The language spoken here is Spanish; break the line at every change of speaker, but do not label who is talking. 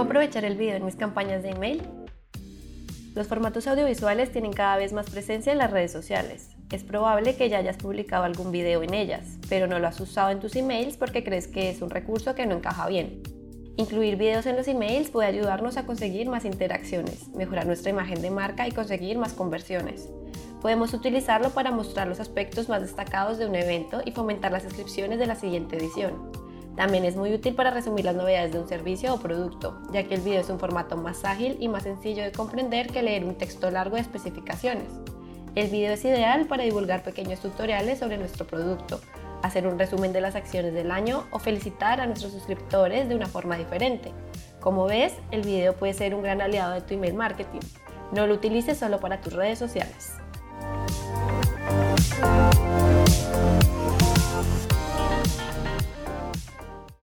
aprovechar el video en mis campañas de email? Los formatos audiovisuales tienen cada vez más presencia en las redes sociales. Es probable que ya hayas publicado algún video en ellas, pero no lo has usado en tus emails porque crees que es un recurso que no encaja bien. Incluir videos en los emails puede ayudarnos a conseguir más interacciones, mejorar nuestra imagen de marca y conseguir más conversiones. Podemos utilizarlo para mostrar los aspectos más destacados de un evento y fomentar las inscripciones de la siguiente edición. También es muy útil para resumir las novedades de un servicio o producto, ya que el video es un formato más ágil y más sencillo de comprender que leer un texto largo de especificaciones. El video es ideal para divulgar pequeños tutoriales sobre nuestro producto, hacer un resumen de las acciones del año o felicitar a nuestros suscriptores de una forma diferente. Como ves, el video puede ser un gran aliado de tu email marketing. No lo utilices solo para tus redes sociales.